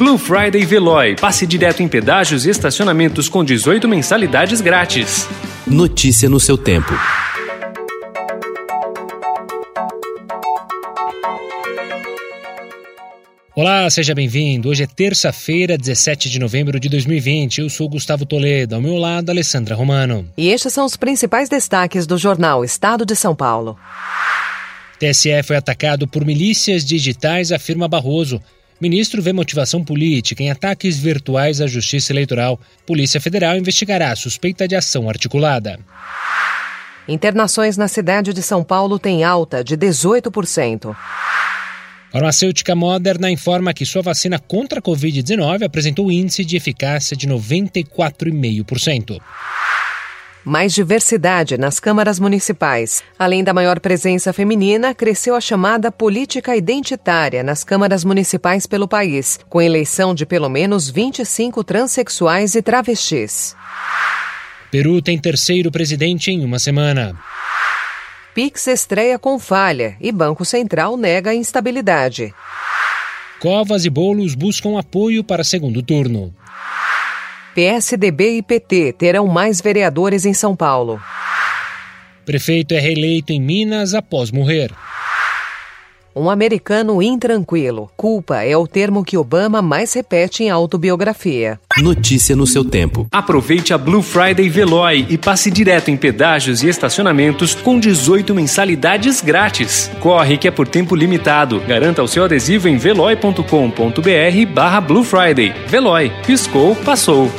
Blue Friday Veloy. Passe direto em pedágios e estacionamentos com 18 mensalidades grátis. Notícia no seu tempo. Olá, seja bem-vindo. Hoje é terça-feira, 17 de novembro de 2020. Eu sou Gustavo Toledo, ao meu lado, Alessandra Romano. E estes são os principais destaques do jornal Estado de São Paulo. TSE foi atacado por milícias digitais, afirma Barroso. Ministro vê motivação política em ataques virtuais à Justiça Eleitoral. Polícia Federal investigará a suspeita de ação articulada. Internações na cidade de São Paulo têm alta de 18%. Farmacêutica Moderna informa que sua vacina contra a Covid-19 apresentou índice de eficácia de 94,5%. Mais diversidade nas câmaras municipais. Além da maior presença feminina, cresceu a chamada política identitária nas câmaras municipais pelo país, com eleição de pelo menos 25 transexuais e travestis. Peru tem terceiro presidente em uma semana. Pix estreia com falha e Banco Central nega a instabilidade. Covas e Bolos buscam apoio para segundo turno. PSDB e PT terão mais vereadores em São Paulo. Prefeito é reeleito em Minas após morrer. Um americano intranquilo. Culpa é o termo que Obama mais repete em autobiografia. Notícia no seu tempo. Aproveite a Blue Friday Veloy e passe direto em pedágios e estacionamentos com 18 mensalidades grátis. Corre que é por tempo limitado. Garanta o seu adesivo em veloy.com.br barra Blue Friday. Veloy. Piscou, passou.